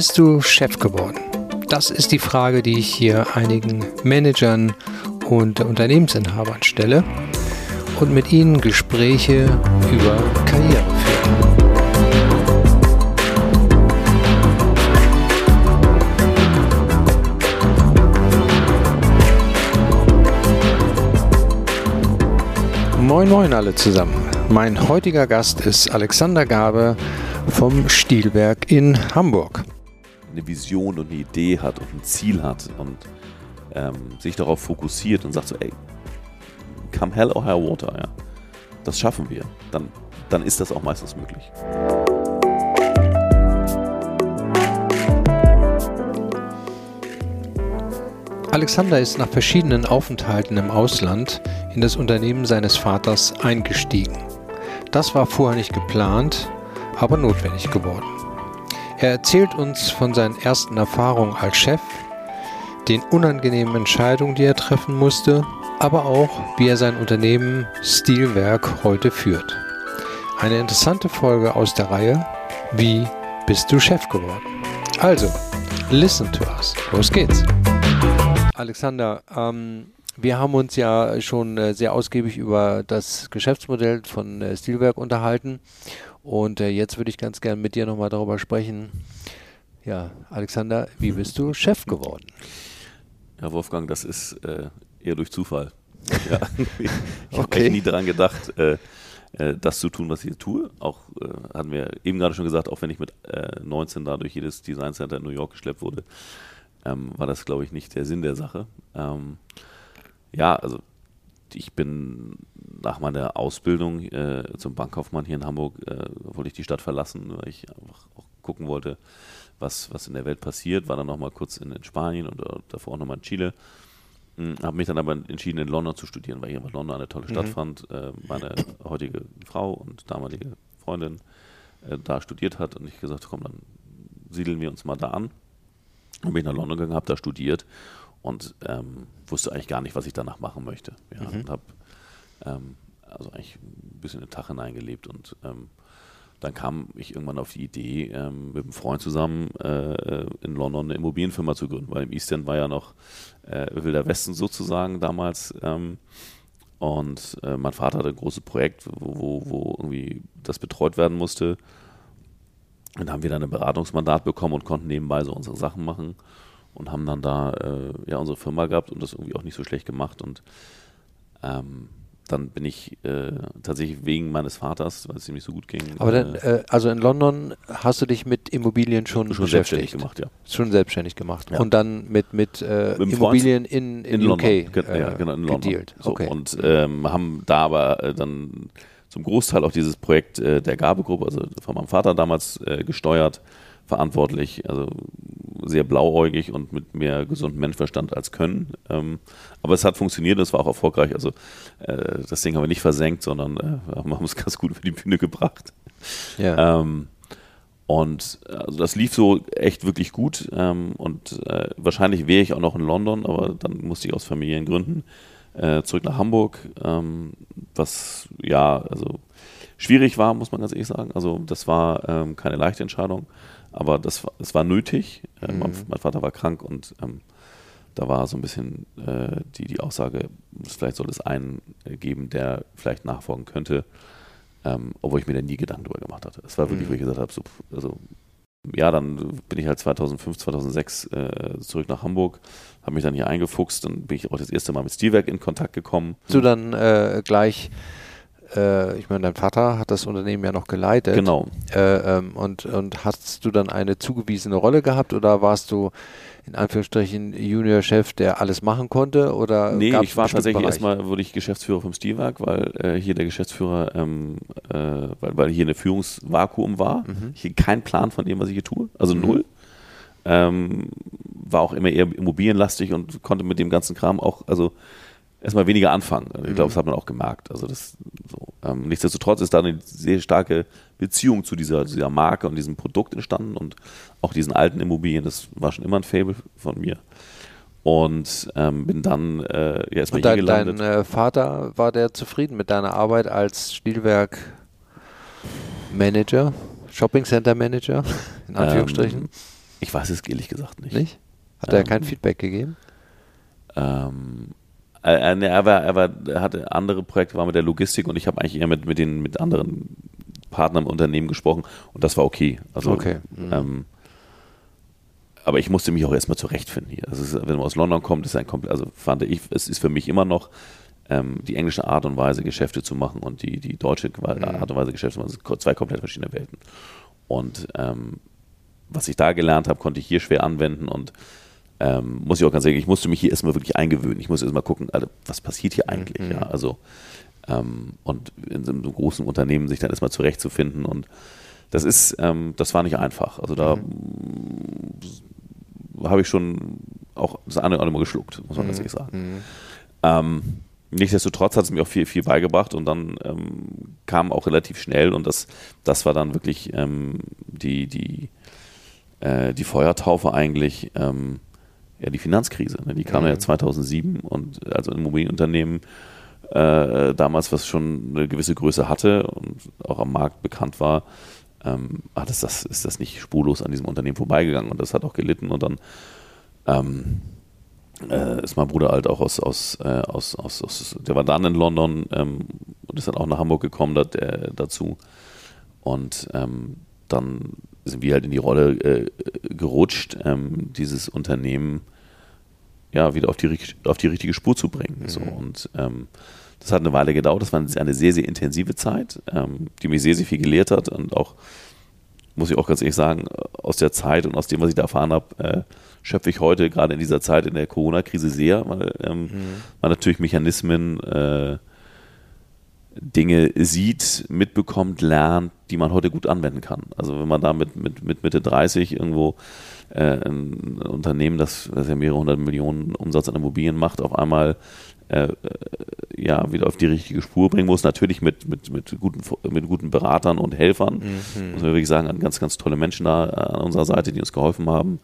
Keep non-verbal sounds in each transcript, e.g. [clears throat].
bist du Chef geworden? Das ist die Frage, die ich hier einigen Managern und Unternehmensinhabern stelle und mit ihnen Gespräche über Karriere führe. Moin Moin alle zusammen. Mein heutiger Gast ist Alexander Gabe vom Stilwerk in Hamburg. Eine Vision und eine Idee hat und ein Ziel hat und ähm, sich darauf fokussiert und sagt so, ey, come hell or high water, ja. Das schaffen wir. Dann, dann ist das auch meistens möglich. Alexander ist nach verschiedenen Aufenthalten im Ausland in das Unternehmen seines Vaters eingestiegen. Das war vorher nicht geplant, aber notwendig geworden. Er erzählt uns von seinen ersten Erfahrungen als Chef, den unangenehmen Entscheidungen, die er treffen musste, aber auch, wie er sein Unternehmen Stilwerk heute führt. Eine interessante Folge aus der Reihe Wie bist du Chef geworden? Also, listen to us. Los geht's. Alexander, ähm, wir haben uns ja schon äh, sehr ausgiebig über das Geschäftsmodell von äh, Stilwerk unterhalten und äh, jetzt würde ich ganz gerne mit dir nochmal darüber sprechen. Ja, Alexander, wie bist du Chef geworden? Ja, Wolfgang, das ist äh, eher durch Zufall. [laughs] Ja, ich okay. habe nie daran gedacht, äh, äh, das zu tun, was ich tue. Auch hatten wir eben gerade schon gesagt, auch wenn ich mit 19 da durch jedes Design Center in New York geschleppt wurde, ähm, war das, glaube ich, nicht der Sinn der Sache. Ähm, ja, also ich bin nach meiner Ausbildung äh, zum Bankkaufmann hier in Hamburg, äh, wollte ich die Stadt verlassen, weil ich einfach auch gucken wollte, was, was in der Welt passiert. War dann nochmal kurz in, in, Spanien und äh, davor auch nochmal in Chile. Hm, Habe mich dann aber entschieden, in London zu studieren, weil ich einfach London eine tolle Stadt mhm. fand. Äh, meine heutige Frau und damalige Freundin äh, da studiert hat und ich gesagt, komm, dann siedeln wir uns mal da an. Und bin nach London gegangen, habe da studiert und ähm, wusste eigentlich gar nicht, was ich danach machen möchte. Ja, mhm. Und habe ähm, also eigentlich ein bisschen in den Tag hineingelebt und ähm, dann kam ich irgendwann auf die Idee, ähm, mit einem Freund zusammen äh, in London eine Immobilienfirma zu gründen, weil im East End war ja noch äh, Wilder Westen sozusagen damals. Ähm, und äh, mein Vater hatte ein großes Projekt, wo, wo, wo irgendwie das betreut werden musste. Und dann haben wir dann ein Beratungsmandat bekommen und konnten nebenbei so unsere Sachen machen und haben dann da äh, ja unsere Firma gehabt und das irgendwie auch nicht so schlecht gemacht und ähm, dann bin ich äh, tatsächlich wegen meines Vaters, weil es ihm nicht so gut ging. Aber dann, äh, äh, also in London hast du dich mit Immobilien schon, schon selbstständig gemacht, ja. Schon selbstständig gemacht. Ja. Und dann mit, mit, äh, mit Immobilien in, in, in UK London. Ge ja, genau, in London. Gedealt. So, okay. Und ähm, haben da aber äh, dann zum Großteil auch dieses Projekt äh, der Gabegruppe, also von meinem Vater damals gesteuert verantwortlich, also sehr blauäugig und mit mehr gesundem Menschverstand als Können. Ähm, aber es hat funktioniert und es war auch erfolgreich. Also äh, das Ding haben wir nicht versenkt, sondern äh, haben es ganz gut über die Bühne gebracht. Ja. Ähm, und also das lief so echt wirklich gut. Ähm, und äh, wahrscheinlich wäre ich auch noch in London, aber dann musste ich aus Familiengründen äh, zurück nach Hamburg, ähm, was ja, also schwierig war, muss man ganz ehrlich sagen. Also das war ähm, keine leichte Entscheidung. Aber das, das war nötig. Äh, mhm. Mein, mein, Vater war krank und ähm, da war so ein bisschen äh, die, die Aussage, vielleicht soll es einen geben, der vielleicht nachfolgen könnte, ähm, obwohl ich mir da nie Gedanken darüber gemacht hatte. Es war wirklich, mhm. wo ich gesagt habe, so, also ja, dann bin ich halt 2005, 2006 äh, zurück nach Hamburg, habe mich dann hier eingefuchst, dann bin ich auch das erste Mal mit Stilwerk in Kontakt gekommen. Du dann äh, gleich äh, ich meine, dein Vater hat das Unternehmen ja noch geleitet. Genau. Äh, ähm, und, und hast du dann eine zugewiesene Rolle gehabt oder warst du in Anführungsstrichen Junior-Chef, der alles machen konnte? Oder nee, ich war tatsächlich erstmal wurde ich Geschäftsführer vom Stilwerk, weil äh, hier der Geschäftsführer, ähm, äh, weil, weil hier eine Führungsvakuum war. Mhm. Hier kein Plan von dem, was ich hier tue, also mhm. null. Ähm, war auch immer eher immobilienlastig und konnte mit dem ganzen Kram auch, also erstmal weniger anfangen. Ich glaube, mhm. das hat man auch gemerkt. Also das so. Ähm, nichtsdestotrotz ist da eine sehr starke Beziehung zu dieser, dieser Marke und diesem Produkt entstanden und auch diesen alten Immobilien. Das war schon immer ein Fable von mir. Und ähm, bin dann äh, ja, erstmal hier gelandet. Dein äh, Vater war der zufrieden mit deiner Arbeit als Stilwerk Manager, Shopping Center Manager, in [laughs] Anführungsstrichen? Ähm, Ich weiß es ehrlich gesagt nicht. Nicht? Hat er kein Feedback gegeben? Ähm, äh, äh, er, war, er, war, er hatte andere Projekte, war mit der Logistik und ich habe eigentlich eher mit, mit den mit anderen Partnern im Unternehmen gesprochen und das war okay. Also, okay. Mhm. Ähm, aber ich musste mich auch erstmal zurechtfinden hier. Also, wenn man aus London kommt, ist ein komplett, also fand ich, es ist für mich immer noch ähm, die englische Art und Weise, Geschäfte zu machen und die, die deutsche mhm. Art und Weise, Geschäfte zu machen, sind zwei komplett verschiedene Welten. Und ähm, was ich da gelernt habe, konnte ich hier schwer anwenden und ähm, muss ich auch ganz sagen, ich musste mich hier erstmal wirklich eingewöhnen. Ich musste erstmal gucken, also, was passiert hier eigentlich? Mhm. Ja, also, ähm, und in so einem großen Unternehmen sich dann erstmal zurechtzufinden und das ist, ähm, das war nicht einfach. Also da mhm. habe ich schon auch das eine oder andere Mal geschluckt, muss man mhm. ganz sagen. Mhm. Ähm, nichtsdestotrotz hat es mir auch viel, viel beigebracht und dann ähm, kam auch relativ schnell und das, das war dann wirklich ähm, die, die, äh, die Feuertaufe eigentlich, ähm, ja, die Finanzkrise. Ne? Die kam mhm. ja 2007 und also ein Immobilienunternehmen äh, damals, was schon eine gewisse Größe hatte und auch am Markt bekannt war, ähm, hat es das, ist das nicht spurlos an diesem Unternehmen vorbeigegangen und das hat auch gelitten und dann ähm, äh, ist mein Bruder halt auch aus, aus, äh, aus, aus, aus, der war dann in London ähm, und ist dann auch nach Hamburg gekommen dat, äh, dazu und ähm, dann sind wir halt in die Rolle äh, gerutscht, ähm, dieses Unternehmen ja wieder auf die, auf die richtige Spur zu bringen. Mhm. So. Und ähm, das hat eine Weile gedauert. Das war eine sehr, sehr intensive Zeit, ähm, die mich sehr, sehr viel gelehrt hat und auch, muss ich auch ganz ehrlich sagen, aus der Zeit und aus dem, was ich da erfahren habe, äh, schöpfe ich heute gerade in dieser Zeit in der Corona-Krise sehr, weil ähm, mhm. man natürlich Mechanismen äh, Dinge sieht, mitbekommt, lernt, die man heute gut anwenden kann. Also wenn man da mit, mit, mit Mitte 30 irgendwo äh, ein Unternehmen, das, das ja mehrere hundert Millionen Umsatz an Immobilien macht, auf einmal äh, äh, ja, wieder auf die richtige Spur bringen muss. Natürlich mit, mit, mit, guten, mit guten Beratern und Helfern. Mhm. Muss man wirklich sagen, ganz, ganz tolle Menschen da an unserer Seite, die uns geholfen haben.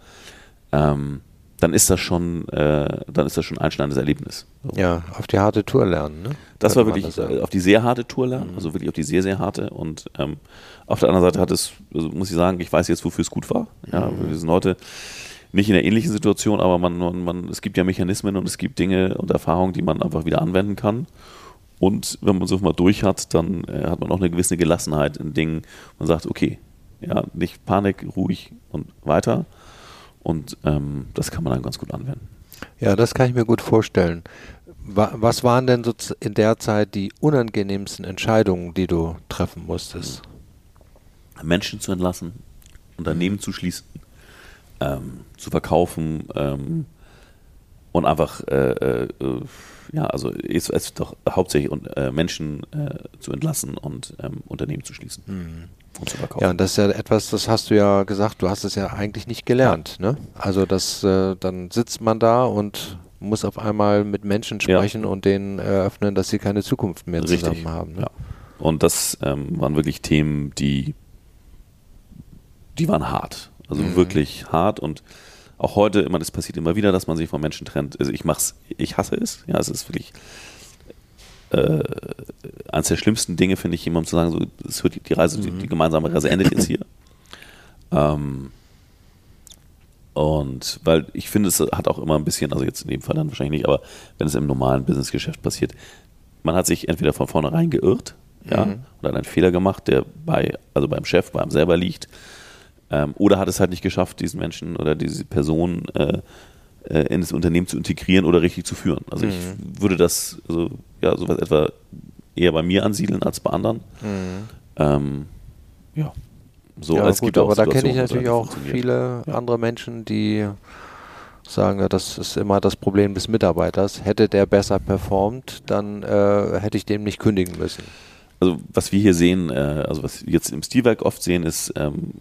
Ähm, dann ist das schon, äh, dann ist das schon ein einschneidendes Erlebnis. So. Ja, auf die harte Tour lernen. Ne? Das war wirklich das auf die sehr harte Tour lernen, mhm. also wirklich auf die sehr, sehr harte. Und ähm, auf der anderen Seite hat es, also muss ich sagen, ich weiß jetzt, wofür es gut war. Ja, mhm. Wir sind heute nicht in einer ähnlichen Situation, aber man, man, man, es gibt ja Mechanismen und es gibt Dinge und Erfahrungen, die man einfach wieder anwenden kann. Und wenn man so mal durch hat, dann äh, hat man auch eine gewisse Gelassenheit in Dingen. Man sagt, okay, ja, nicht Panik, ruhig und weiter und ähm, das kann man dann ganz gut anwenden. Ja, das kann ich mir gut vorstellen. Was waren denn so in der Zeit die unangenehmsten Entscheidungen, die du treffen musstest? Menschen zu entlassen, Unternehmen zu schließen, ähm, zu verkaufen ähm, und einfach, äh, äh, ja, also es ist doch hauptsächlich äh, Menschen äh, zu entlassen und ähm, Unternehmen zu schließen. Mhm und zu verkaufen. Ja, und das ist ja etwas, das hast du ja gesagt, du hast es ja eigentlich nicht gelernt. Ne? Also das, äh, dann sitzt man da und muss auf einmal mit Menschen sprechen ja. und denen eröffnen, dass sie keine Zukunft mehr Richtig. zusammen haben. Ne? Ja. Und das ähm, waren wirklich Themen, die, die waren hart. Also mhm. wirklich hart und auch heute immer, das passiert immer wieder, dass man sich von Menschen trennt. Also ich mach's, ich hasse es. Ja, es ist wirklich äh, eines der schlimmsten Dinge, finde ich, jemandem zu sagen, so, es hört die Reise, mhm. die, gemeinsame Reise endet jetzt hier. Ähm, und weil ich finde, es hat auch immer ein bisschen, also jetzt in dem Fall dann wahrscheinlich nicht, aber wenn es im normalen Businessgeschäft passiert, man hat sich entweder von vornherein geirrt, ja, mhm. oder hat einen Fehler gemacht, der bei, also beim Chef, bei einem selber liegt, ähm, oder hat es halt nicht geschafft, diesen Menschen oder diese Person äh, äh, in das Unternehmen zu integrieren oder richtig zu führen. Also mhm. ich würde das, also, ja, sowas etwa eher bei mir ansiedeln als bei anderen. Mhm. Ähm, ja. So, ja, es gut, gibt aber da kenne ich natürlich auch viele ja. andere Menschen, die sagen, das ist immer das Problem des Mitarbeiters. Hätte der besser performt, dann äh, hätte ich dem nicht kündigen müssen. Also was wir hier sehen, äh, also was wir jetzt im Stilwerk oft sehen, ist, ähm,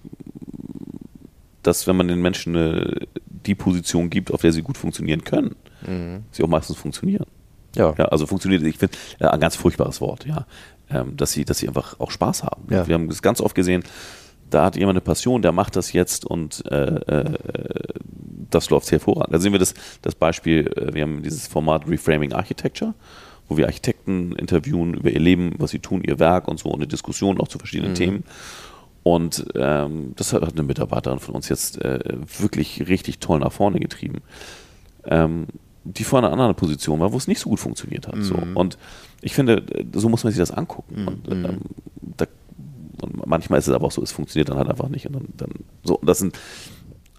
dass wenn man den Menschen eine die Position gibt, auf der sie gut funktionieren können, mhm. sie auch meistens funktionieren. Ja. ja also funktioniert, ich finde, äh, ein ganz furchtbares Wort, ja. Ähm, dass sie, dass sie einfach auch Spaß haben. Ja. Wir haben es ganz oft gesehen, da hat jemand eine Passion, der macht das jetzt und äh, äh, das läuft hervorragend. Da sehen wir das, das Beispiel, äh, wir haben dieses Format Reframing Architecture, wo wir Architekten interviewen über ihr Leben, was sie tun, ihr Werk und so und eine Diskussion auch zu verschiedenen mhm. Themen. Und ähm, das hat eine Mitarbeiterin von uns jetzt äh, wirklich richtig toll nach vorne getrieben. Ähm, die vor einer anderen Position war, wo es nicht so gut funktioniert hat. Mhm. So. Und ich finde, so muss man sich das angucken. Mhm. Und, ähm, da, und, manchmal ist es aber auch so, es funktioniert dann halt einfach nicht. Und dann, dann so, das sind,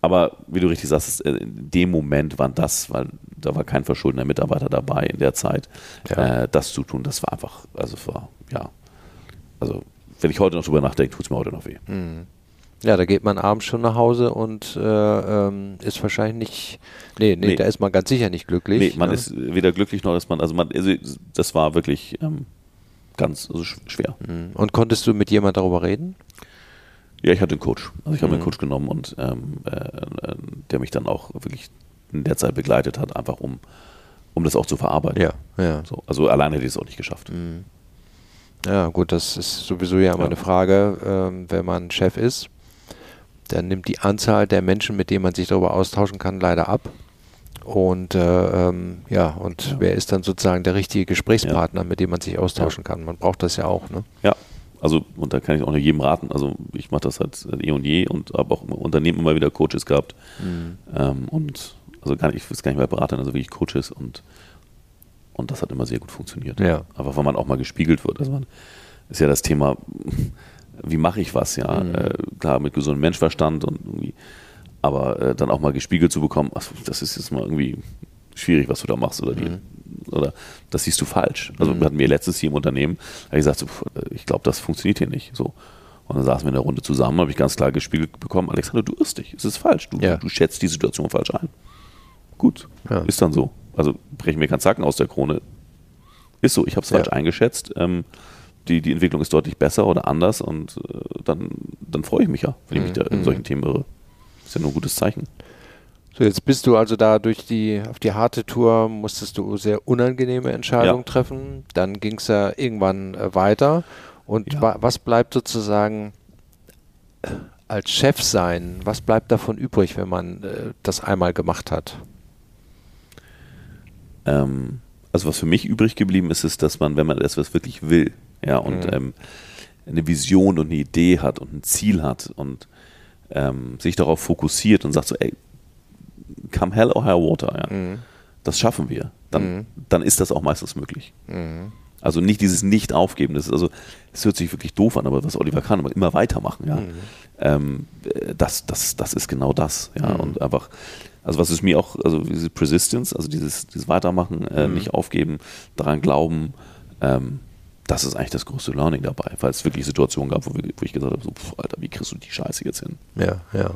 aber wie du richtig sagst, äh, in dem Moment waren das, weil da war kein verschuldener Mitarbeiter dabei in der Zeit, ja. äh, das zu tun, das war einfach, also war, ja, also wenn ich heute noch drüber nachdenke, tut es mir heute noch weh. Mhm. Ja, da geht man abends schon nach Hause und äh, ähm, ist wahrscheinlich nicht, nee, nee, nee, da ist man ganz sicher nicht glücklich. Nee, man ne? ist weder glücklich noch ist man, also man, also das war wirklich ähm, ganz also schwer. Mhm. Und konntest du mit jemand darüber reden? Ja, ich hatte einen Coach. Also ich habe einen. Coach genommen und ähm, äh, äh, der mich dann auch wirklich in der Zeit begleitet hat, einfach um, um das auch zu verarbeiten. Ja, ja. So, also alleine hätte ich es auch nicht geschafft. Mhm. Ja, gut, das ist sowieso ja immer ja. eine Frage, ähm, wenn man Chef ist dann nimmt die Anzahl der Menschen, mit denen man sich darüber austauschen kann, leider ab. Und äh, ähm, ja, und ja. wer ist dann sozusagen der richtige Gesprächspartner, ja. mit dem man sich austauschen ja. kann? Man braucht das ja auch, ne? Ja, also und da kann ich auch nur jedem raten. Also ich mache das halt eh und je und habe auch im Unternehmen immer wieder Coaches gehabt. Mhm. Ähm, und also gar nicht, ich will es gar nicht mehr beraten, also wirklich Coaches und und das hat immer sehr gut funktioniert. Ja. Einfach weil man auch mal gespiegelt wird. Also man ist ja das Thema wie mache ich was, ja. Mhm. Äh, klar, mit gesundem Menschverstand und irgendwie, aber äh, dann auch mal gespiegelt zu bekommen, ach, das ist jetzt mal irgendwie schwierig, was du da machst oder die, mhm. oder das siehst du falsch. Also mhm. hatten wir letztes hier im Unternehmen, habe ich gesagt, so, ich glaube, das funktioniert hier nicht. So. Und dann saßen wir in der Runde zusammen, habe ich ganz klar gespiegelt bekommen, Alexander, du irrst dich, es ist falsch, du, ja. du schätzt die Situation falsch ein. Gut, ja. ist dann so. Also brechen mir keinen Zacken aus der Krone. Ist so, ich habe es falsch eingeschätzt. Ähm, die, die Entwicklung ist deutlich besser oder anders und äh, dann, dann freue ich mich ja, wenn ich mich da in mhm. solchen Themen irre. Ist ja nur ein gutes Zeichen. So, jetzt bist du also da durch die, auf die harte Tour, musstest du sehr unangenehme Entscheidungen ja. treffen. Dann ging es ja irgendwann äh, weiter. Und ja. wa was bleibt sozusagen äh, als Chef sein? Was bleibt davon übrig, wenn man äh, das einmal gemacht hat? Ähm, also was für mich übrig geblieben ist, ist, dass man, wenn man etwas wirklich will, ja, und mhm. ähm, eine Vision und eine Idee hat und ein Ziel hat und ähm, sich darauf fokussiert und sagt so, ey, come hell or high water, ja. Mhm. Das schaffen wir. Dann, mhm. dann ist das auch meistens möglich. Mhm. Also nicht dieses Nicht-Aufgeben. Das ist also, es hört sich wirklich doof an, aber was Oliver kann, aber immer weitermachen, ja. Mhm. Ähm, das, das, das ist genau das, ja. Mhm. Und einfach, also was ist mir auch, also diese Persistence, also dieses, dieses Weitermachen, äh, nicht aufgeben, daran glauben, ähm, das ist eigentlich das größte Learning dabei, weil es wirklich Situationen gab, wo, wir, wo ich gesagt habe, so, pf, Alter, wie kriegst du die Scheiße jetzt hin? Ja, ja.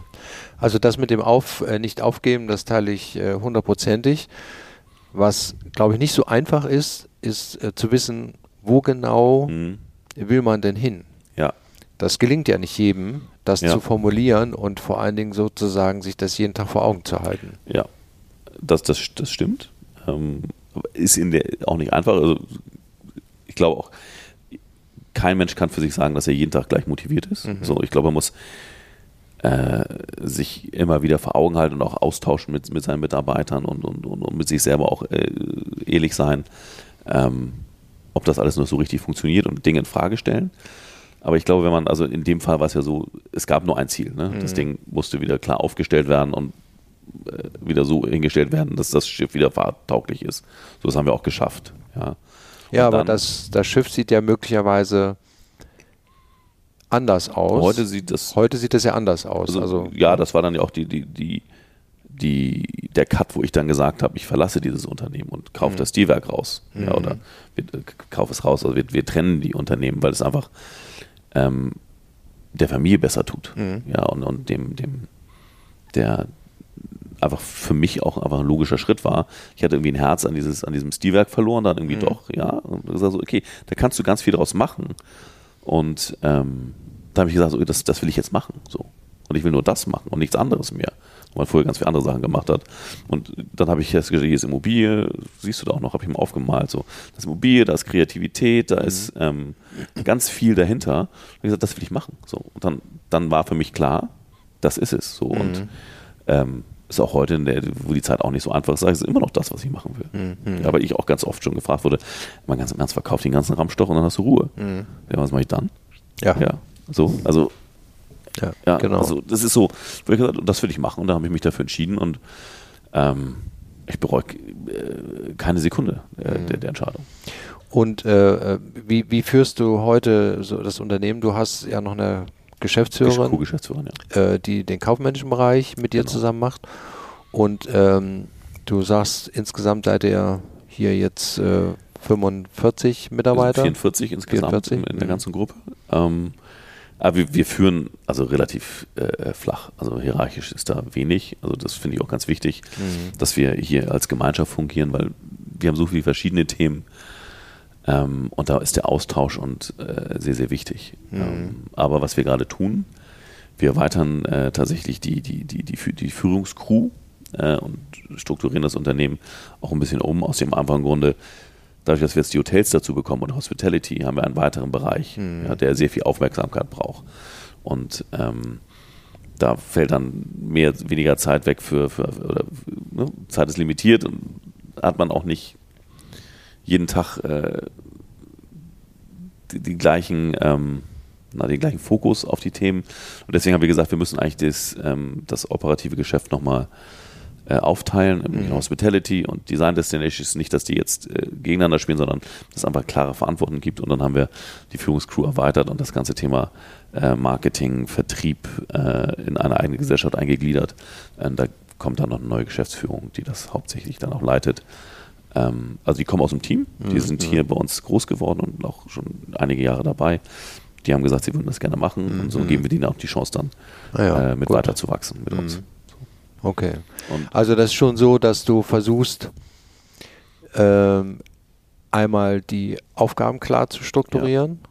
Also das mit dem Auf, äh, nicht aufgeben, das teile ich äh, hundertprozentig. Was, glaube ich, nicht so einfach ist, ist äh, zu wissen, wo genau mhm. will man denn hin? Ja. Das gelingt ja nicht jedem, das ja. zu formulieren und vor allen Dingen sozusagen sich das jeden Tag vor Augen zu halten. Ja, das, das, das stimmt. Ähm, ist in der auch nicht einfach. Also ich glaube auch, kein Mensch kann für sich sagen, dass er jeden Tag gleich motiviert ist. Mhm. So, ich glaube, man muss äh, sich immer wieder vor Augen halten und auch austauschen mit, mit seinen Mitarbeitern und, und, und, und mit sich selber auch äh, ehrlich sein, ähm, ob das alles noch so richtig funktioniert und Dinge in Frage stellen. Aber ich glaube, wenn man, also in dem Fall war es ja so, es gab nur ein Ziel. Ne? Mhm. Das Ding musste wieder klar aufgestellt werden und äh, wieder so hingestellt werden, dass das Schiff wieder fahrtauglich ist. So, das haben wir auch geschafft. Ja. Ja, aber das, das Schiff sieht ja möglicherweise anders aus. Heute sieht das. Heute sieht das ja anders aus. Also, also ja, das war dann ja auch die, die, die, die, der Cut, wo ich dann gesagt habe, ich verlasse dieses Unternehmen und kaufe mhm. das Stilwerk raus. Mhm. Ja, oder wir, kaufe es raus. Also wir, wir trennen die Unternehmen, weil es einfach ähm, der Familie besser tut. Mhm. Ja, und, und dem, dem, der, einfach für mich auch einfach ein logischer Schritt war. Ich hatte irgendwie ein Herz an, dieses, an diesem Stilwerk verloren, dann irgendwie mhm. doch, ja. Und gesagt so, okay, da kannst du ganz viel draus machen. Und ähm, da habe ich gesagt, so, das, das will ich jetzt machen. So. Und ich will nur das machen und nichts anderes mehr. Wo man vorher ganz viele andere Sachen gemacht hat. Und dann habe ich jetzt gesagt, hier ist Immobilie, siehst du da auch noch, habe ich mal aufgemalt. So, das ist Immobilie, da ist Kreativität, da mhm. ist ähm, ganz viel dahinter. Und ich gesagt, das will ich machen. So. Und dann, dann war für mich klar, das ist es. So. Mhm. Und ähm, ist auch heute, der, wo die Zeit auch nicht so einfach ist, ist immer noch das, was ich machen will. Mhm. Ja, weil ich auch ganz oft schon gefragt wurde, man ganz im Ernst verkauft den ganzen Ramstoch und dann hast du Ruhe. Mhm. Ja, was mache ich dann? Ja. ja. So, also Ja, ja genau. Also das ist so, das will ich machen und da habe ich mich dafür entschieden und ähm, ich bereue äh, keine Sekunde äh, mhm. der, der, Entscheidung. Und äh, wie, wie führst du heute so das Unternehmen? Du hast ja noch eine Geschäftsführerin, Co-Geschäftsführerin ja. Äh, die den kaufmännischen Bereich mit dir genau. zusammen macht. Und ähm, du sagst, insgesamt seid ihr hier jetzt 45 äh, Mitarbeiter? 44 insgesamt 44? in der mhm. ganzen Gruppe. Ähm, aber wir, wir, führen also relativ äh, flach. Also hierarchisch ist da wenig. Also das finde ich auch ganz wichtig, mhm. dass wir hier als Gemeinschaft fungieren, weil wir haben so viele verschiedene Themen. Ähm, und da ist der Austausch und äh, sehr, sehr wichtig. Mhm. Ähm, aber was wir gerade tun, wir erweitern äh, tatsächlich die, die, die, die, die Führungscrew äh, und strukturieren das Unternehmen auch ein bisschen um, aus dem einfachen Grunde, dadurch, dass wir jetzt die Hotels dazu bekommen und Hospitality, haben wir einen weiteren Bereich, mhm. ja, der sehr viel Aufmerksamkeit braucht. Und ähm, da fällt dann mehr, weniger Zeit weg für, für oder ne, Zeit ist limitiert und hat man auch nicht jeden Tag äh, die, die, gleichen, ähm, na, den gleichen Fokus auf die Themen. Und deswegen haben wir gesagt, wir müssen eigentlich das, ähm, das operative Geschäft nochmal äh, aufteilen in mhm. Hospitality und Design Destinations. Nicht, dass die jetzt äh, gegeneinander spielen, sondern dass es einfach klare Verantwortung gibt. Und dann haben wir die Führungscrew erweitert und das ganze Thema äh, Marketing, Vertrieb äh, in eine eigene Gesellschaft eingegliedert. Ähm, da kommt dann noch eine neue Geschäftsführung, die das hauptsächlich dann auch leitet. Ähm, also die kommen aus dem Team, die mhm. sind hier bei uns groß geworden und auch schon einige Jahre dabei. Die haben gesagt, sie würden das gerne machen mhm. und so mhm. geben wir denen auch die Chance dann ah ja, äh, mit gut. weiter zu wachsen mit uns. Mhm. Okay. Und also das ist schon so, dass du versuchst, ähm, einmal die Aufgaben klar zu strukturieren ja.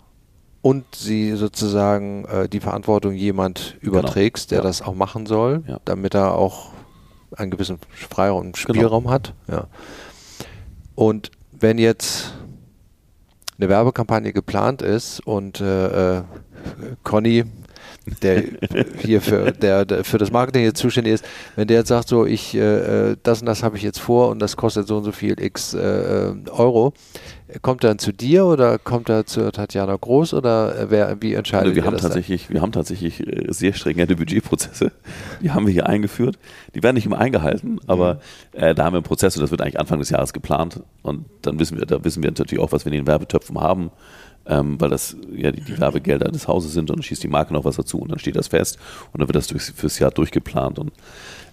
und sie sozusagen äh, die Verantwortung jemand genau. überträgst, der ja. das auch machen soll, ja. damit er auch einen gewissen Freiraum und genau. Spielraum genau. hat. Ja. Und wenn jetzt eine Werbekampagne geplant ist und äh, äh Conny der hier für, der, der, für das Marketing jetzt zuständig ist, wenn der jetzt sagt, so ich äh, äh, das und das habe ich jetzt vor und das kostet so und so viel X äh, äh Euro, kommt er dann zu dir oder kommt er zu Tatjana Groß oder wer, wie entscheidet also wir haben tatsächlich, dann? Wir haben tatsächlich äh, sehr stringente Budgetprozesse, die haben wir hier eingeführt. Die werden nicht immer eingehalten, aber mhm. äh, da haben wir einen Prozess und das wird eigentlich Anfang des Jahres geplant und dann wissen wir, da wissen wir natürlich auch, was wir in den Werbetöpfen haben ähm, weil das ja die, die, Werbegelder des Hauses sind und dann schießt die Marke noch was dazu und dann steht das fest und dann wird das durchs, fürs Jahr durchgeplant und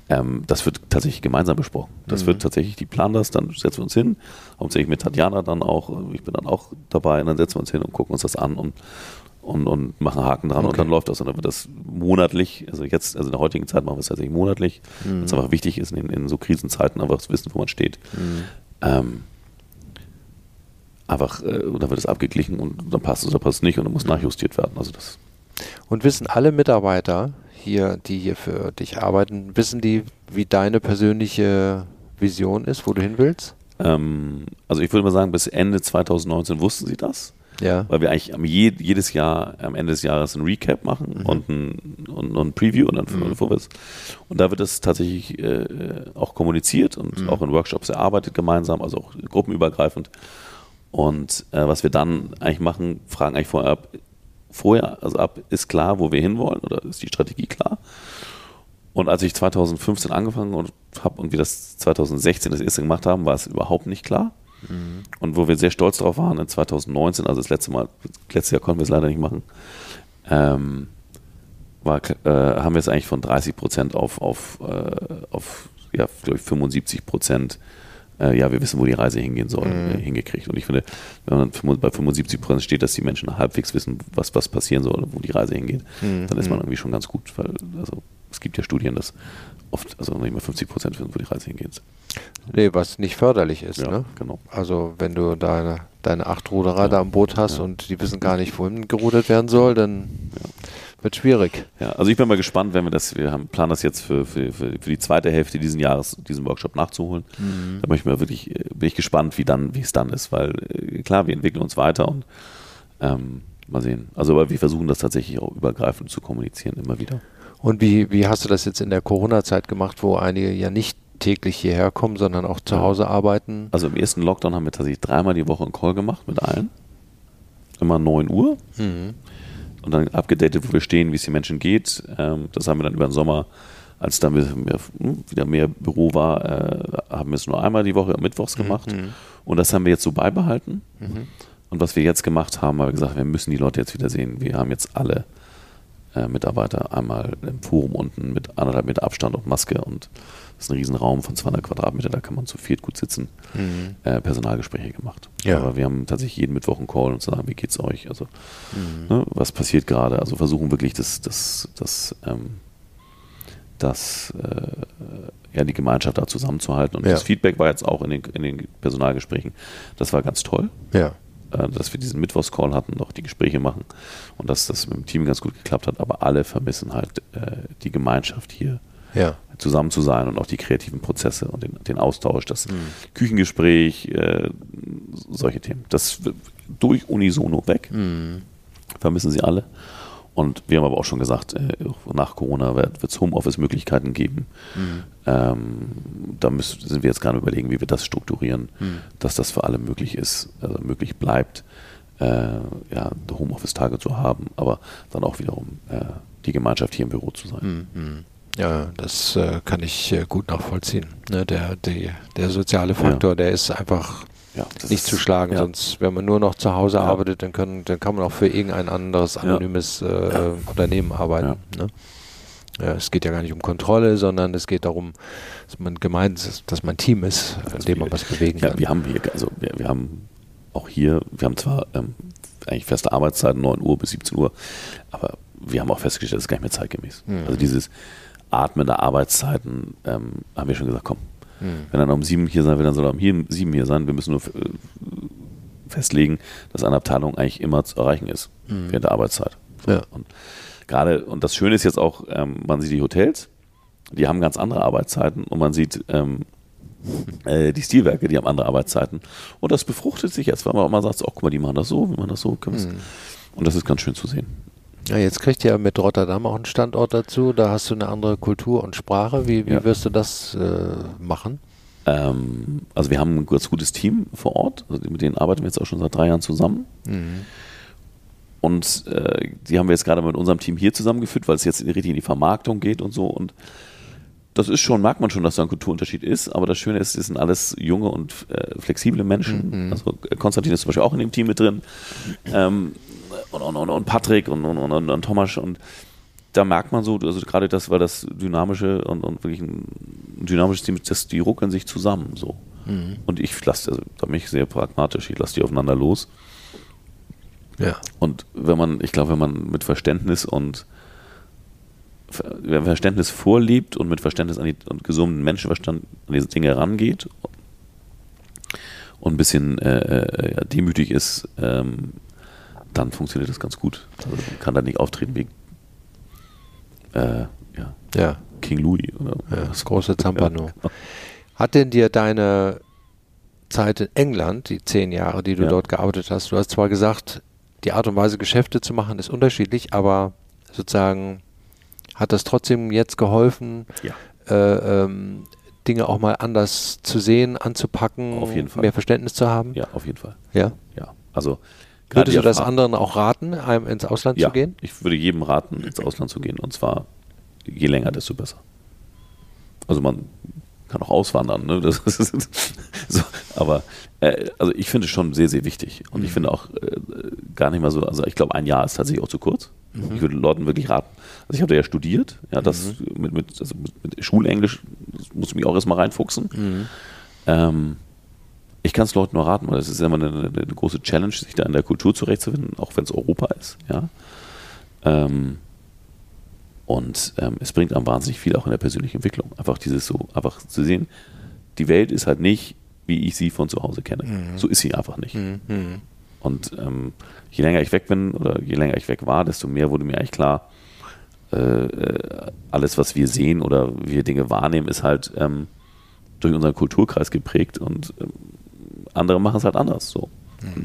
ähm, das wird tatsächlich gemeinsam besprochen. Das mhm. wird tatsächlich, die planen das, dann setzen wir uns hin, hauptsächlich mit Tatjana dann auch, ich bin dann auch dabei und dann setzen wir uns hin und gucken uns das an und und, und machen Haken dran okay. und dann läuft das und dann wird das monatlich, also jetzt, also in der heutigen Zeit machen wir es tatsächlich monatlich, mhm. es einfach wichtig ist, in, in, so Krisenzeiten einfach zu wissen, wo man steht. Mhm. Ähm, einfach, äh, und dann wird es abgeglichen und dann passt es oder passt es nicht und dann muss nachjustiert werden. Also das. Und wissen alle Mitarbeiter hier, die hier für dich arbeiten, wissen die, wie deine persönliche Vision ist, wo du hin willst? Ähm, also ich würde mal sagen, bis Ende 2019 wussten sie das. Ja. Weil wir eigentlich je, jedes Jahr am Ende des Jahres ein Recap machen mhm. und, ein, und, und, ein Preview und dann mhm. Vorwärts. Und da wird es tatsächlich äh, auch kommuniziert und mhm. auch in Workshops erarbeitet gemeinsam, also auch gruppenübergreifend. Und äh, was wir dann eigentlich machen, fragen eigentlich vorher ab, vorher, also ab, ist klar, wo wir hinwollen oder ist die Strategie klar? Und als ich 2015 angefangen habe und wir das 2016 das erste gemacht haben, war es überhaupt nicht klar. Mhm. Und wo wir sehr stolz drauf waren, in 2019, also das letzte Mal, letztes Jahr konnten wir es leider nicht machen, ähm, war, äh, haben wir es eigentlich von 30 Prozent auf, auf, äh, auf ja, 75 Prozent äh, ja, wir wissen, wo die Reise hingehen soll, mhm. äh, hingekriegt. Und ich finde, wenn man bei 75 Prozent steht, dass die Menschen halbwegs wissen, was, was passieren soll, wo die Reise hingeht, mhm. dann ist man mhm. irgendwie schon ganz gut, weil also, es gibt ja Studien, dass oft, also nicht mal 50 Prozent wissen, wo die Reise hingeht. Nee, was nicht förderlich ist. Ja, ne? genau. Also wenn du deine, deine acht Ruderer ja. da am Boot hast ja. und die wissen gar nicht, wohin gerudert werden soll, dann ja wird schwierig. Ja, also ich bin mal gespannt, wenn wir das, wir haben planen das jetzt für, für, für, für die zweite Hälfte dieses Jahres, diesen Workshop nachzuholen. Mhm. Da bin ich mir wirklich, bin ich gespannt, wie dann, wie es dann ist, weil äh, klar, wir entwickeln uns weiter und ähm, mal sehen. Also aber wir versuchen das tatsächlich auch übergreifend zu kommunizieren, immer wieder. Und wie, wie hast du das jetzt in der Corona-Zeit gemacht, wo einige ja nicht täglich hierher kommen, sondern auch zu Hause arbeiten? Also im ersten Lockdown haben wir tatsächlich dreimal die Woche einen Call gemacht mit allen. Immer 9 Uhr. Mhm und dann abgedatet, wo wir stehen, wie es den Menschen geht. Ähm, das haben wir dann über den Sommer, als dann wieder, hm, wieder mehr Büro war, äh, haben wir es nur einmal die Woche mittwochs mhm, gemacht. Mhm. Und das haben wir jetzt so beibehalten. Mhm. Und was wir jetzt gemacht haben, haben wir gesagt, wir müssen die Leute jetzt wieder sehen. Wir haben jetzt alle äh, Mitarbeiter einmal im Forum unten mit anderthalb Meter Abstand und Maske und das ist ein Riesenraum von 200 Quadratmeter, da kann man zu viert gut sitzen, mhm. äh, Personalgespräche gemacht. Ja. Aber wir haben tatsächlich jeden Mittwoch einen Call und sagen, wie geht's euch? Also, mhm. ne, was passiert gerade? Also versuchen wirklich das, das, das, ähm, das äh, ja, die Gemeinschaft da zusammenzuhalten. Und ja. das Feedback war jetzt auch in den, in den Personalgesprächen, das war ganz toll. Ja dass wir diesen Mittwochscall hatten, noch die Gespräche machen und dass das mit dem Team ganz gut geklappt hat. Aber alle vermissen halt äh, die Gemeinschaft hier ja. zusammen zu sein und auch die kreativen Prozesse und den, den Austausch, das mhm. Küchengespräch, äh, solche Themen. Das durch unisono weg. Mhm. Vermissen sie alle. Und wir haben aber auch schon gesagt, äh, nach Corona wird es Homeoffice-Möglichkeiten geben. Mhm. Ähm, da müssen, sind wir jetzt gerade überlegen, wie wir das strukturieren, mhm. dass das für alle möglich ist, also möglich bleibt, äh, ja, Homeoffice-Tage zu haben, aber dann auch wiederum äh, die Gemeinschaft hier im Büro zu sein. Mhm. Ja, das äh, kann ich äh, gut nachvollziehen. Ne, der, die, der soziale Faktor, ja. der ist einfach ja, nicht zu schlagen. Ja. Sonst, wenn man nur noch zu Hause arbeitet, dann, können, dann kann man auch für irgendein anderes anonymes äh, Unternehmen arbeiten. Ne? Ja, es geht ja gar nicht um Kontrolle, sondern es geht darum, dass man gemeint ist, dass man ein Team ist, in dem man was bewegen ja, kann. Wir haben hier, also wir, wir haben auch hier, wir haben zwar ähm, eigentlich feste Arbeitszeiten, 9 Uhr bis 17 Uhr, aber wir haben auch festgestellt, das ist gar nicht mehr zeitgemäß. Mhm. Also dieses Atmen der Arbeitszeiten ähm, haben wir schon gesagt, komm, hm. Wenn er um sieben hier sein will, dann soll er um sieben hier sein. Wir müssen nur äh, festlegen, dass eine Abteilung eigentlich immer zu erreichen ist hm. während der Arbeitszeit. Ja. Und gerade, und das Schöne ist jetzt auch, ähm, man sieht die Hotels, die haben ganz andere Arbeitszeiten und man sieht ähm, [laughs] äh, die Stilwerke, die haben andere Arbeitszeiten. Und das befruchtet sich jetzt, weil man auch mal sagt, oh, guck mal, die machen das so, wie man das so. Mhm. Und das ist ganz schön zu sehen. Ja, jetzt kriegt ihr mit Rotterdam auch einen Standort dazu. Da hast du eine andere Kultur und Sprache. Wie, wie ja. wirst du das äh, machen? Ähm, also wir haben ein ganz gutes Team vor Ort. Also mit denen arbeiten wir jetzt auch schon seit drei Jahren zusammen. Mhm. Und äh, die haben wir jetzt gerade mit unserem Team hier zusammengeführt, weil es jetzt richtig in die Vermarktung geht und so. Und das ist schon, merkt man schon, dass da ein Kulturunterschied ist. Aber das Schöne ist, es sind alles junge und äh, flexible Menschen. Mhm. Also Konstantin ist zum Beispiel auch in dem Team mit drin. Ähm, und, und, und Patrick und, und, und, und Thomas und da merkt man so, also gerade das war das dynamische und, und wirklich ein dynamisches Team, das, die ruckeln sich zusammen so. Mhm. Und ich lasse, also da bin ich sehr pragmatisch, ich lasse die aufeinander los. Ja. Und wenn man, ich glaube, wenn man mit Verständnis und wenn Verständnis vorliebt und mit Verständnis an die, und gesundem Menschenverstand an diese Dinge rangeht und ein bisschen äh, äh ja, demütig ist, ähm, dann funktioniert das ganz gut. Also man kann da nicht auftreten wie äh, ja, ja. King Louis. Oder, ja, das große [laughs] Zampano. Genau. Hat denn dir deine Zeit in England, die zehn Jahre, die du dort gearbeitet hast, du hast zwar gesagt, die Art und Weise, Geschäfte zu machen, ist unterschiedlich, aber sozusagen hat das trotzdem jetzt geholfen, äh, ähm, Dinge auch mal anders zu sehen, anzupacken, mehr Verständnis zu haben? Ja, auf jeden Fall. Ja? Ja, also Würdest du das anderen auch raten, ins Ausland ja, zu gehen? Ich würde jedem raten, ins Ausland zu gehen. Und zwar je länger, desto besser. Also man kann auch auswandern, ne? Das ist [laughs] so, aber äh, also ich finde es schon sehr, sehr wichtig. Und ich mhm. finde auch äh, gar nicht mal so, also ich glaube, ein Jahr ist tatsächlich auch zu kurz. Mhm. Ich würde Leuten wirklich raten. Also ich habe ja studiert, ja, das mhm. mit, mit, also mit Schulenglisch muss ich mich auch erstmal reinfuchsen. Mhm. Ähm, ich kann es Leuten nur raten, weil es ist immer eine, eine, eine, große Challenge, sich da in der Kultur zurechtzufinden, auch wenn es Europa ist. Ja? Ähm, und ähm, es bringt einem wahnsinnig viel auch in der persönlichen Entwicklung. Einfach dieses so, einfach zu sehen, die Welt ist halt nicht, wie ich sie von zu Hause kenne. Mhm. So ist sie einfach nicht. Mhm. mhm. Und ähm, je länger ich weg bin oder je länger ich weg war, desto mehr wurde mir eigentlich klar, äh, äh alles, was wir sehen oder wie wir Dinge wahrnehmen, ist halt ähm, durch unseren Kulturkreis geprägt und ähm, andere machen es halt anders. So. Mhm.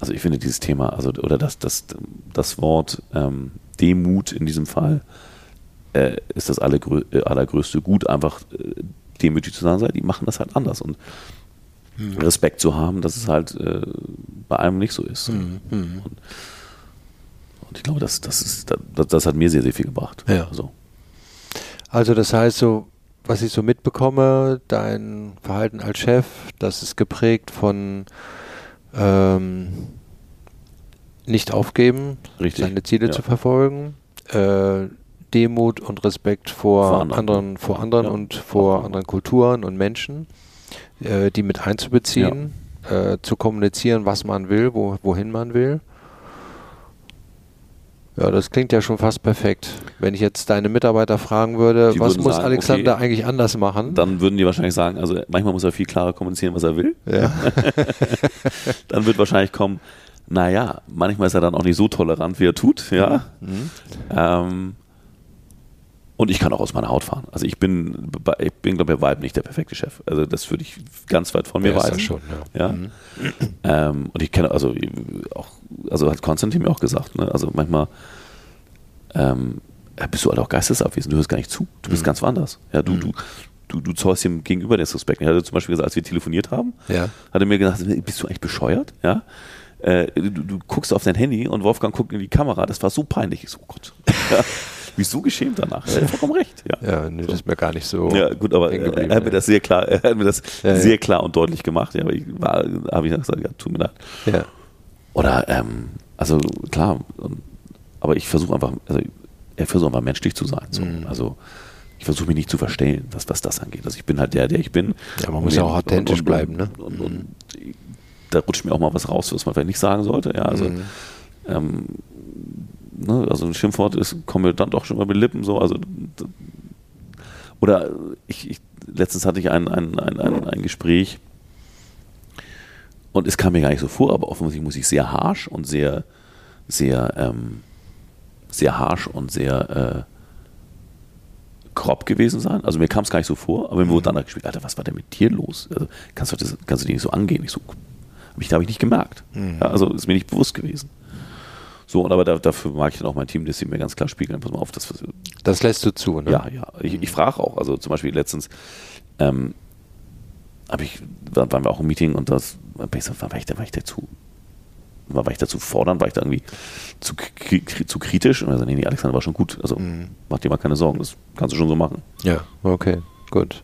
also ich finde dieses Thema, also oder das, das, das Wort ähm, Demut in diesem Fall äh, ist das allergrö äh, allergrößte Gut, einfach äh, demütig zu sein, die machen das halt anders und mhm. Respekt zu haben, dass es halt äh, bei einem nicht so ist. Mhm. Und, Und ich glaube, das, das, ist, das, das hat mir sehr, sehr viel gebracht. Ja. So. Also das heißt so, was ich so mitbekomme, dein Verhalten als Chef, das ist geprägt von ähm, nicht aufgeben, Richtig. seine Ziele Ja. zu verfolgen, äh, Demut und Respekt vor, Vor anderen. anderen, vor anderen Ja. und vor anderen Kulturen und Menschen, äh, die mit einzubeziehen, äh, zu kommunizieren, was man will, wo, wohin man will. Ja, das klingt ja schon fast perfekt. Wenn ich jetzt deine Mitarbeiter fragen würde, Die was muss sagen, Alexander okay, eigentlich anders machen? Dann würden die wahrscheinlich sagen, also manchmal muss er viel klarer kommunizieren, was er will. ja. [laughs] Dann wird wahrscheinlich kommen, naja, manchmal ist er dann auch nicht so tolerant, wie er tut, ja. Mhm. Ähm, und ich kann auch aus meiner Haut fahren. Also ich bin, ich bin, glaube ich, bei Vibe nicht der perfekte Chef. Also das würde ich ganz weit von mir Wer ist das weisen. schon, ja. Ja. Mhm. Ähm, und ich kenne also auch, also hat Konstantin mir auch gesagt, ne? also manchmal ähm, ja, bist du halt auch geistesabwesend, du hörst gar nicht zu, du bist Mhm. ganz woanders. Ja, du, Mhm. du, du, du zollst dem gegenüber den Respekt. Er hatte zum Beispiel gesagt, als wir telefoniert haben, Ja. hat er mir gesagt, bist du eigentlich bescheuert? Ja. Äh, du, du guckst auf dein Handy und Wolfgang guckt in die Kamera, das war so peinlich. Ich so, oh Gott. [laughs] Ja. Mich so geschämt danach. Er hat vollkommen recht. Ja. Ja, nee, das ist mir gar nicht so. Ja, gut, aber hängen er hat mir ja. das sehr klar, er hat mir das Ja, ja. sehr klar und deutlich gemacht. Ja, aber ich war, habe ich gesagt, ja, tut mir leid. Ja. Oder, ähm, also klar, aber ich versuche einfach, also er versucht einfach menschlich zu sein. So. Mhm. Also ich versuche mich nicht zu verstellen, was, was das angeht. Also ich bin halt der, der ich bin. Ja, man muss ja auch authentisch und, und, bleiben, ne? Und, und, und da rutscht mir auch mal was raus, was man vielleicht nicht sagen sollte. Ja, also, Mhm. ähm, ne, also ein Schimpfwort ist, kommt mir dann doch schon mal mit Lippen so. Also, oder ich, ich, letztens hatte ich ein, ein, ein, ein, ein Gespräch und es kam mir gar nicht so vor, aber offensichtlich muss ich sehr harsh und sehr, sehr, ähm, sehr harsh und sehr äh, grob gewesen sein. Also mir kam es gar nicht so vor, aber mir wurde dann gespielt, Alter, was war denn mit dir los? Also, kannst, du das, kannst du die nicht so angehen? Ich so, hab ich, da habe ich nicht gemerkt. Mhm. Ja, also ist mir nicht bewusst gewesen. So, und aber da, dafür mag ich dann auch mein Team, dass sie mir ganz klar spiegeln, pass mal auf, das, Das lässt du zu, ne? ja, ja. Ich, ich frage auch, also zum Beispiel letztens ähm, ich, da waren wir auch im Meeting und das war ich, so, war ich, da, war ich dazu, war, war ich dazu fordernd, war ich da irgendwie zu, zu kritisch und er so, nee, nee, Alexander war schon gut, also Mhm. mach dir mal keine Sorgen, das kannst du schon so machen. Ja, okay, gut.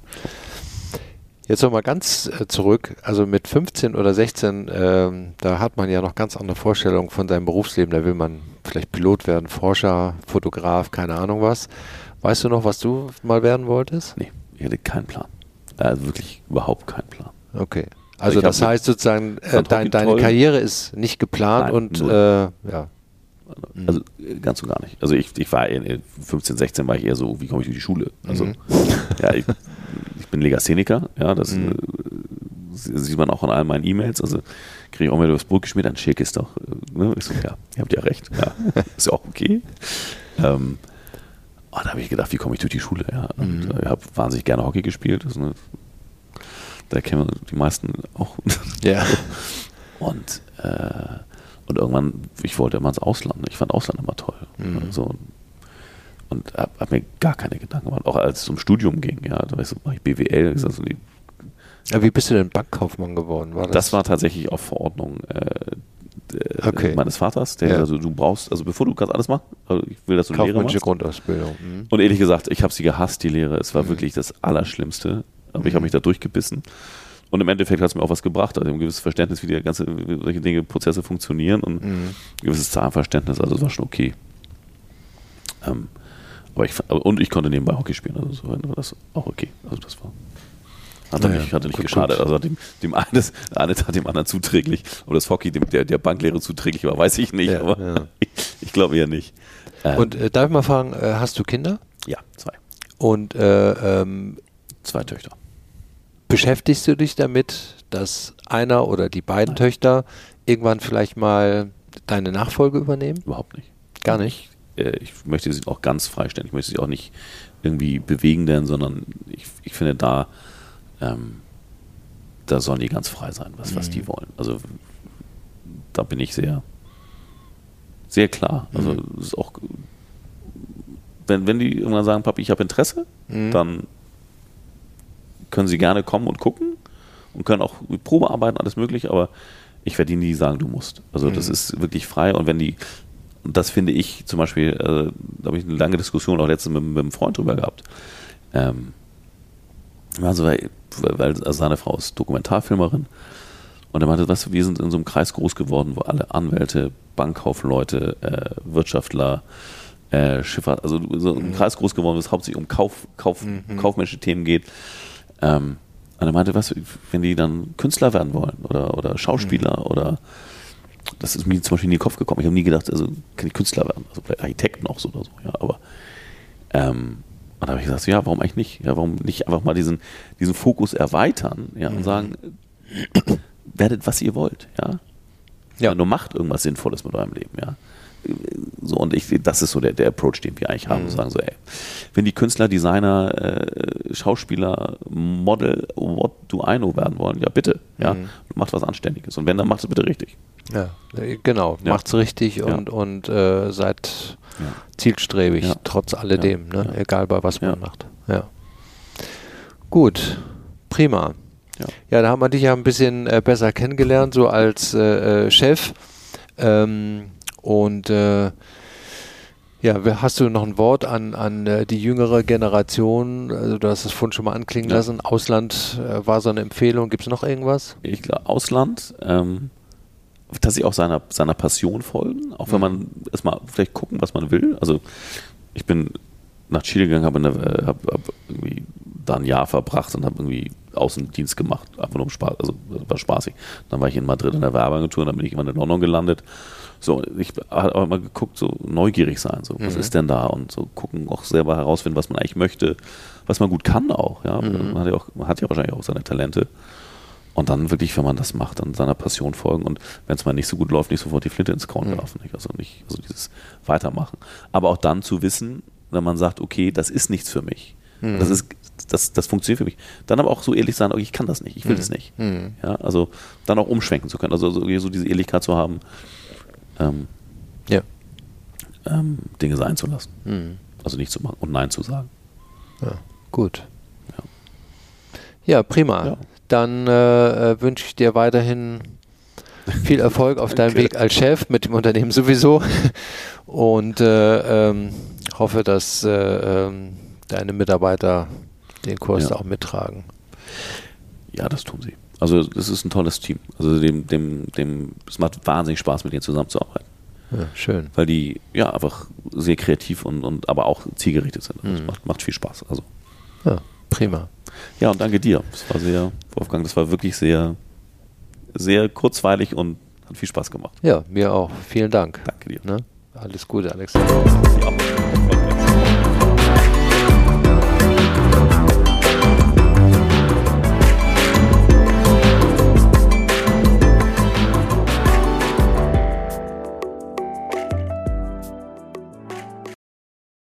Jetzt nochmal ganz äh, zurück, also mit 15 oder 16, ähm, da hat man ja noch ganz andere Vorstellungen von seinem Berufsleben. Da will man vielleicht Pilot werden, Forscher, Fotograf, keine Ahnung was. Weißt du noch, was du mal werden wolltest? Nee, ich hatte keinen Plan. Also wirklich überhaupt keinen Plan. Okay. Also hab das heißt sozusagen, äh, dein, deine toll. Karriere ist nicht geplant Nein, und äh, ja. Also äh, ganz und gar nicht. Also ich, ich war in 15, 16 war ich eher so, wie komme ich durch die Schule? Also Mhm. ja, ich [laughs] bin Legastheniker, ja, das Mhm. äh, sieht man auch in all meinen E-Mails. Also kriege ich auch mal das Brot geschmiert, ein Schick ist doch. Äh, ne? Ich so, ja, ihr habt ja recht. Ja, [laughs] ist ja auch okay. Ähm, oh, da habe ich gedacht, wie komme ich durch die Schule? Ja, und Mhm. äh, ich habe wahnsinnig gerne Hockey gespielt. Das, ne, da kennen wir die meisten auch. [laughs] Ja. Und, äh, und irgendwann, ich wollte immer ins Ausland. Ich fand Ausland immer toll. Mhm. So, und habe hab mir gar keine Gedanken gemacht. Auch als es um Studium ging, ja, da weißt du, mach ich BWL. ist das so die, ja. Wie bist du denn Bankkaufmann geworden? War das, das war tatsächlich auf Verordnung äh, der- Okay. meines Vaters. Der Ja. also du brauchst, also bevor du kannst alles machen, also ich will, dass du eine Lehre machst. Grundausbildung. Mhm. Und ehrlich gesagt, ich habe sie gehasst, die Lehre. Es war Mhm. wirklich das Allerschlimmste. Aber ich Mhm. habe mich da durchgebissen. Und im Endeffekt hat es mir auch was gebracht. Also ein gewisses Verständnis, wie die ganze, wie solche Dinge, Prozesse funktionieren und ein gewisses Zahlenverständnis. Also es war schon okay. Ähm, aber ich, und ich konnte nebenbei Hockey spielen. Also so war das auch okay. Also das war. Hat Naja, nicht, hatte nicht gut, geschadet. gut. Also dem, dem einen, das eine tat dem anderen zuträglich. Ob das Hockey dem, der, der Banklehre zuträglich war, weiß ich nicht. Ja, aber ja. ich, [laughs] ich glaube eher nicht. Ähm, Und äh, darf ich mal fragen, äh, hast du Kinder? ja, zwei. Und äh, ähm, Zwei Töchter. beschäftigst du dich damit, dass einer oder die beiden Nein. Töchter irgendwann vielleicht mal deine Nachfolge übernehmen? Überhaupt nicht. Gar nicht. Äh, ich möchte sie auch ganz freistellen. Ich möchte sie auch nicht irgendwie bewegen, denn, sondern ich, ich finde da, ähm, da sollen die ganz frei sein, was, was Mhm. die wollen. Also da bin ich sehr, sehr klar. Also Mhm. es ist auch, wenn, wenn die irgendwann sagen, Papi, ich habe Interesse, Mhm. dann können sie gerne kommen und gucken und können auch Probe arbeiten, alles mögliche, aber ich werde ihnen nie sagen, du musst. Also das Mhm. ist wirklich frei und wenn die das finde ich zum Beispiel, äh, da habe ich eine lange Diskussion auch letztens mit, mit einem Freund drüber gehabt. Ähm, also, weil, weil also seine Frau ist Dokumentarfilmerin und er meinte, was, wir sind in so einem Kreis groß geworden, wo alle Anwälte, Bankkaufleute, äh, Wirtschaftler, äh, Schifffahrt, also so ein mhm. Kreis groß geworden, wo es hauptsächlich um Kauf, Kauf, mhm. kaufmännische Themen geht. Ähm, und er meinte, was, wenn die dann Künstler werden wollen oder, oder Schauspieler mhm. oder das ist mir zum Beispiel in den Kopf gekommen. Ich habe nie gedacht, also kann ich Künstler werden, also vielleicht Architekten auch so oder so, ja, aber ähm, und da habe ich gesagt, ja, warum eigentlich nicht? Ja, warum nicht einfach mal diesen, diesen Fokus erweitern, ja, und mhm. sagen, [clears throat] werdet, was ihr wollt, ja. Ja. Nur macht irgendwas Sinnvolles mit eurem Leben, ja. So, und ich, das ist so der, der Approach, den wir eigentlich haben. Mhm. sagen so, ey, wenn die Künstler, Designer, äh, Schauspieler, Model, what do I know werden wollen, ja bitte, ja, mhm. macht was Anständiges. Und wenn, dann macht es bitte richtig. Ja, genau, ja. macht's richtig und, ja. und äh, seid ja. zielstrebig, trotz alledem, ne? egal bei was man macht. Ja. Gut, prima. Ja. da haben wir dich ja ein bisschen äh, besser kennengelernt, so als äh, äh Chef. Ähm, und äh, ja, hast du noch ein Wort an, an äh, die jüngere Generation? Also du hast es vorhin schon mal anklingen ja. lassen. Ausland äh, war so eine Empfehlung. Gibt es noch irgendwas? Ich glaube, Ausland, ähm, dass sie auch seiner, seiner Passion folgen, auch wenn mhm. man erstmal vielleicht gucken, was man will. Also ich bin nach Chile gegangen, habe hab, hab irgendwie da ein Jahr verbracht und habe irgendwie Außendienst gemacht, einfach nur um Spaß, also war spaßig. Dann war ich in Madrid in der Werbeagentur, dann bin ich immer in London gelandet. So, ich habe auch mal geguckt, so neugierig sein, so, was mhm. ist denn da und so gucken, auch selber herausfinden, was man eigentlich möchte, was man gut kann auch, ja. Mhm. Man, hat ja auch, man hat ja wahrscheinlich auch seine Talente. Und dann wirklich, wenn man das macht, dann seiner Passion folgen und wenn es mal nicht so gut läuft, nicht sofort die Flinte ins Korn mhm. werfen. Nicht? Also nicht, also dieses Weitermachen. Aber auch dann zu wissen, wenn man sagt, okay, das ist nichts für mich. Mhm. Das ist das, das funktioniert für mich. Dann aber auch so ehrlich sein, okay, ich kann das nicht, ich will mhm. das nicht. Mhm. Ja, also dann auch umschwenken zu können, also so, so diese Ehrlichkeit zu haben, ähm, ja. ähm, Dinge sein zu lassen. Mhm. Also nicht zu machen und Nein zu sagen. Ja, gut. Ja, ja prima. Ja. Dann äh, äh wünsche ich dir weiterhin viel Erfolg auf [laughs] deinem Weg als Chef mit dem Unternehmen sowieso [laughs] und äh, ähm, hoffe, dass äh, ähm, deine Mitarbeiter den Kurs ja. auch mittragen. Ja, das tun sie. Also das ist ein tolles Team. Also dem, dem, dem, es macht wahnsinnig Spaß, mit denen zusammenzuarbeiten. Ja, schön. Weil die ja einfach sehr kreativ und, und aber auch zielgerichtet sind. Mhm. macht, macht viel Spaß. Also. Ja, prima. Ja, und danke dir. Das war sehr, Wolfgang, das war wirklich sehr, sehr kurzweilig und hat viel Spaß gemacht. Ja, mir auch. Vielen Dank. Danke dir. Ne? Alles Gute, Alexander. Ja.